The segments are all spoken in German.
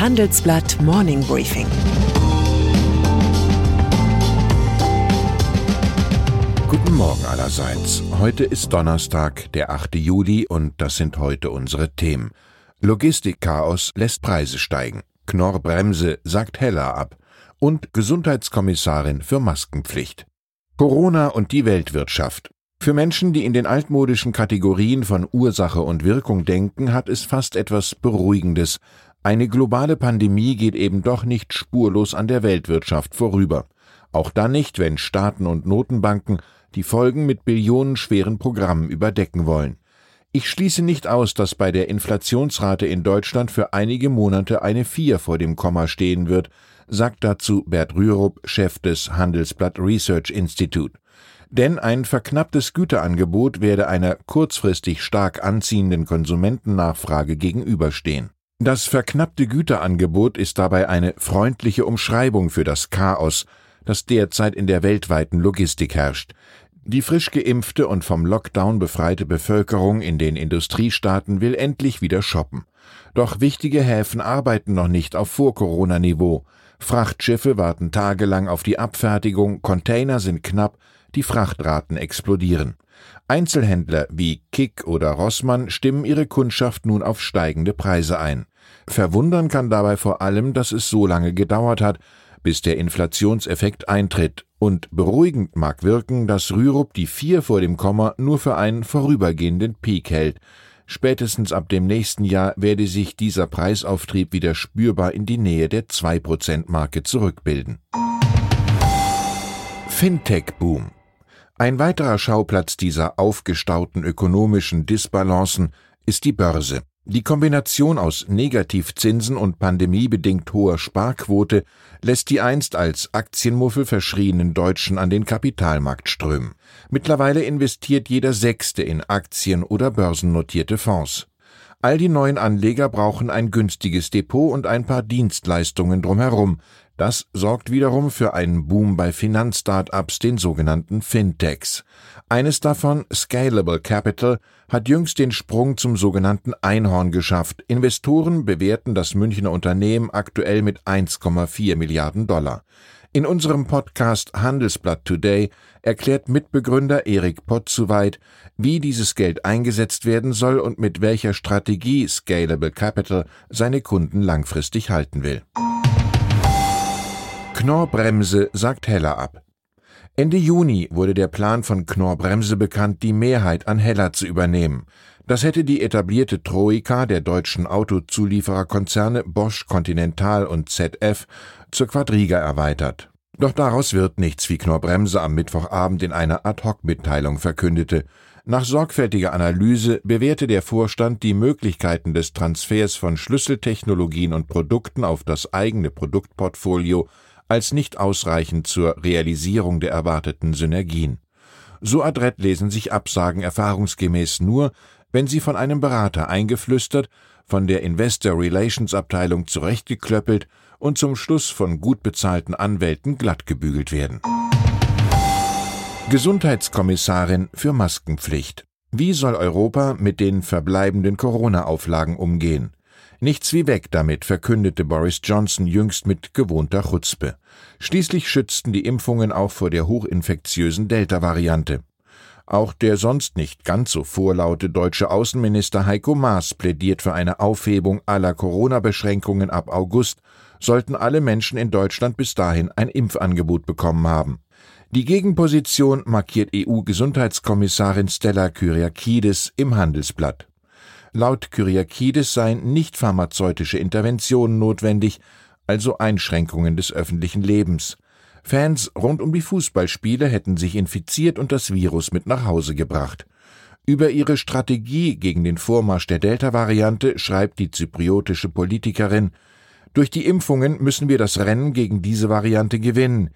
Handelsblatt Morning Briefing. Guten Morgen allerseits. Heute ist Donnerstag, der 8. Juli und das sind heute unsere Themen. Logistikchaos lässt Preise steigen. Knorrbremse sagt Heller ab. Und Gesundheitskommissarin für Maskenpflicht. Corona und die Weltwirtschaft. Für Menschen, die in den altmodischen Kategorien von Ursache und Wirkung denken, hat es fast etwas Beruhigendes. Eine globale Pandemie geht eben doch nicht spurlos an der Weltwirtschaft vorüber. Auch dann nicht, wenn Staaten und Notenbanken die Folgen mit billionenschweren Programmen überdecken wollen. Ich schließe nicht aus, dass bei der Inflationsrate in Deutschland für einige Monate eine Vier vor dem Komma stehen wird, sagt dazu Bert Rürup, Chef des Handelsblatt Research Institute denn ein verknapptes Güterangebot werde einer kurzfristig stark anziehenden Konsumentennachfrage gegenüberstehen. Das verknappte Güterangebot ist dabei eine freundliche Umschreibung für das Chaos, das derzeit in der weltweiten Logistik herrscht. Die frisch geimpfte und vom Lockdown befreite Bevölkerung in den Industriestaaten will endlich wieder shoppen. Doch wichtige Häfen arbeiten noch nicht auf Vor-Corona-Niveau. Frachtschiffe warten tagelang auf die Abfertigung, Container sind knapp, die Frachtraten explodieren. Einzelhändler wie Kick oder Rossmann stimmen ihre Kundschaft nun auf steigende Preise ein. Verwundern kann dabei vor allem, dass es so lange gedauert hat, bis der Inflationseffekt eintritt, und beruhigend mag wirken, dass Rürup die vier vor dem Komma nur für einen vorübergehenden Peak hält. Spätestens ab dem nächsten Jahr werde sich dieser Preisauftrieb wieder spürbar in die Nähe der 2%-Marke zurückbilden. Fintech-Boom ein weiterer Schauplatz dieser aufgestauten ökonomischen Disbalancen ist die Börse. Die Kombination aus Negativzinsen und pandemiebedingt hoher Sparquote lässt die einst als Aktienmuffel verschrienen Deutschen an den Kapitalmarkt strömen. Mittlerweile investiert jeder Sechste in Aktien oder börsennotierte Fonds. All die neuen Anleger brauchen ein günstiges Depot und ein paar Dienstleistungen drumherum, das sorgt wiederum für einen Boom bei Finanzstartups, den sogenannten Fintechs. Eines davon, Scalable Capital, hat jüngst den Sprung zum sogenannten Einhorn geschafft. Investoren bewerten das Münchner Unternehmen aktuell mit 1,4 Milliarden Dollar. In unserem Podcast Handelsblatt Today erklärt Mitbegründer Erik Potzuweit, wie dieses Geld eingesetzt werden soll und mit welcher Strategie Scalable Capital seine Kunden langfristig halten will. Knorr-Bremse sagt Heller ab. Ende Juni wurde der Plan von Knorr-Bremse bekannt, die Mehrheit an Heller zu übernehmen. Das hätte die etablierte Troika der deutschen Autozuliefererkonzerne Bosch, Continental und ZF zur Quadriga erweitert. Doch daraus wird nichts, wie Knorr-Bremse am Mittwochabend in einer Ad-Hoc-Mitteilung verkündete. Nach sorgfältiger Analyse bewährte der Vorstand die Möglichkeiten des Transfers von Schlüsseltechnologien und Produkten auf das eigene Produktportfolio als nicht ausreichend zur Realisierung der erwarteten Synergien. So adrett lesen sich Absagen erfahrungsgemäß nur, wenn sie von einem Berater eingeflüstert, von der Investor Relations Abteilung zurechtgeklöppelt und zum Schluss von gut bezahlten Anwälten glattgebügelt werden. Gesundheitskommissarin für Maskenpflicht. Wie soll Europa mit den verbleibenden Corona-Auflagen umgehen? Nichts wie weg damit, verkündete Boris Johnson jüngst mit gewohnter Chutzpe. Schließlich schützten die Impfungen auch vor der hochinfektiösen Delta-Variante. Auch der sonst nicht ganz so vorlaute deutsche Außenminister Heiko Maas plädiert für eine Aufhebung aller Corona-Beschränkungen ab August, sollten alle Menschen in Deutschland bis dahin ein Impfangebot bekommen haben. Die Gegenposition markiert EU-Gesundheitskommissarin Stella Kyriakides im Handelsblatt. Laut Kyriakides seien nicht pharmazeutische Interventionen notwendig, also Einschränkungen des öffentlichen Lebens. Fans rund um die Fußballspiele hätten sich infiziert und das Virus mit nach Hause gebracht. Über ihre Strategie gegen den Vormarsch der Delta-Variante schreibt die zypriotische Politikerin Durch die Impfungen müssen wir das Rennen gegen diese Variante gewinnen.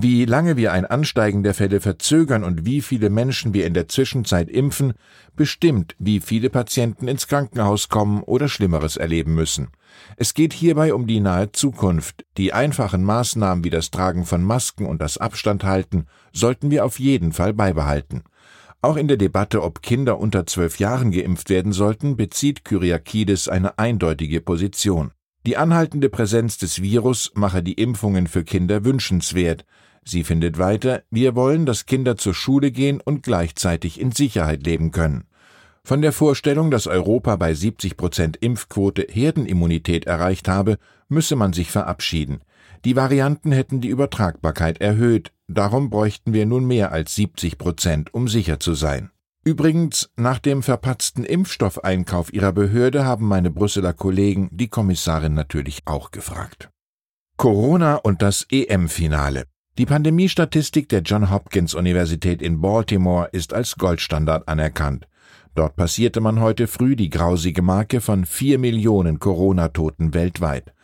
Wie lange wir ein Ansteigen der Fälle verzögern und wie viele Menschen wir in der Zwischenzeit impfen, bestimmt, wie viele Patienten ins Krankenhaus kommen oder Schlimmeres erleben müssen. Es geht hierbei um die nahe Zukunft. Die einfachen Maßnahmen wie das Tragen von Masken und das Abstand halten sollten wir auf jeden Fall beibehalten. Auch in der Debatte, ob Kinder unter zwölf Jahren geimpft werden sollten, bezieht Kyriakides eine eindeutige Position. Die anhaltende Präsenz des Virus mache die Impfungen für Kinder wünschenswert. Sie findet weiter, wir wollen, dass Kinder zur Schule gehen und gleichzeitig in Sicherheit leben können. Von der Vorstellung, dass Europa bei 70 Prozent Impfquote Herdenimmunität erreicht habe, müsse man sich verabschieden. Die Varianten hätten die Übertragbarkeit erhöht, darum bräuchten wir nun mehr als 70 Prozent, um sicher zu sein. Übrigens, nach dem verpatzten Impfstoffeinkauf ihrer Behörde haben meine Brüsseler Kollegen die Kommissarin natürlich auch gefragt. Corona und das EM-Finale. Die Pandemiestatistik der John Hopkins Universität in Baltimore ist als Goldstandard anerkannt. Dort passierte man heute früh die grausige Marke von vier Millionen Corona-Toten weltweit.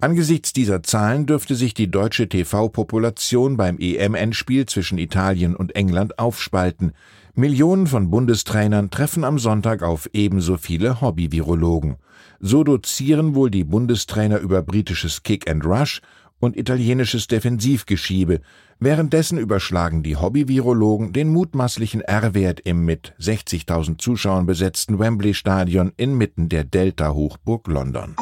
Angesichts dieser Zahlen dürfte sich die deutsche TV-Population beim EM-Endspiel zwischen Italien und England aufspalten. Millionen von Bundestrainern treffen am Sonntag auf ebenso viele Hobby-Virologen. So dozieren wohl die Bundestrainer über britisches Kick and Rush und italienisches Defensivgeschiebe. Währenddessen überschlagen die Hobby-Virologen den mutmaßlichen R-Wert im mit 60.000 Zuschauern besetzten Wembley-Stadion inmitten der Delta-Hochburg London.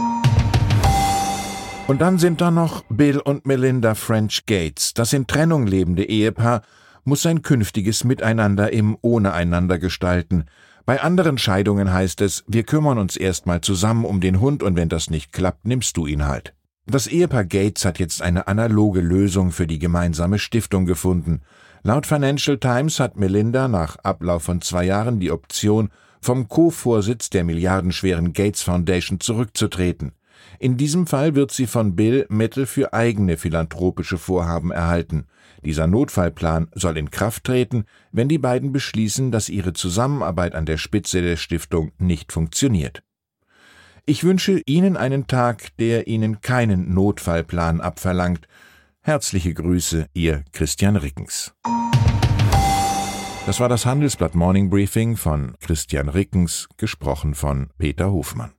Und dann sind da noch Bill und Melinda French Gates. Das in Trennung lebende Ehepaar muss sein künftiges Miteinander im Ohneeinander gestalten. Bei anderen Scheidungen heißt es, wir kümmern uns erstmal zusammen um den Hund und wenn das nicht klappt, nimmst du ihn halt. Das Ehepaar Gates hat jetzt eine analoge Lösung für die gemeinsame Stiftung gefunden. Laut Financial Times hat Melinda nach Ablauf von zwei Jahren die Option, vom Co-Vorsitz der milliardenschweren Gates Foundation zurückzutreten. In diesem Fall wird sie von Bill Mittel für eigene philanthropische Vorhaben erhalten. Dieser Notfallplan soll in Kraft treten, wenn die beiden beschließen, dass ihre Zusammenarbeit an der Spitze der Stiftung nicht funktioniert. Ich wünsche Ihnen einen Tag, der Ihnen keinen Notfallplan abverlangt. Herzliche Grüße, Ihr Christian Rickens. Das war das Handelsblatt Morning Briefing von Christian Rickens, gesprochen von Peter Hofmann.